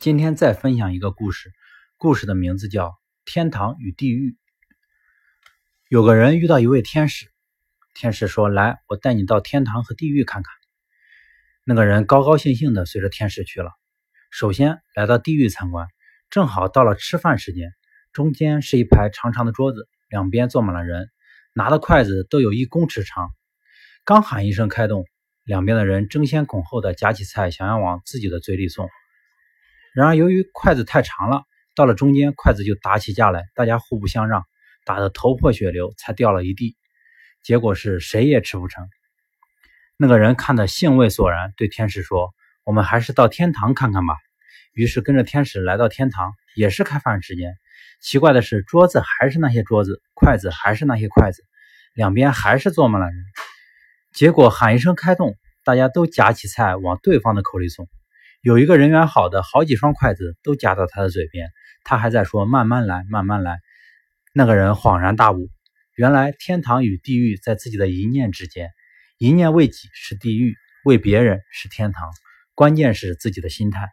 今天再分享一个故事，故事的名字叫《天堂与地狱》。有个人遇到一位天使，天使说：“来，我带你到天堂和地狱看看。”那个人高高兴兴的随着天使去了。首先来到地狱参观，正好到了吃饭时间，中间是一排长长的桌子，两边坐满了人，拿的筷子都有一公尺长。刚喊一声“开动”，两边的人争先恐后的夹起菜，想要往自己的嘴里送。然而，由于筷子太长了，到了中间，筷子就打起架来，大家互不相让，打得头破血流，才掉了一地。结果是谁也吃不成。那个人看得兴味索然，对天使说：“我们还是到天堂看看吧。”于是跟着天使来到天堂，也是开饭时间。奇怪的是，桌子还是那些桌子，筷子还是那些筷子，两边还是坐满了人。结果喊一声“开动”，大家都夹起菜往对方的口里送。有一个人缘好的，好几双筷子都夹到他的嘴边，他还在说：“慢慢来，慢慢来。”那个人恍然大悟，原来天堂与地狱在自己的一念之间，一念为己是地狱，为别人是天堂，关键是自己的心态。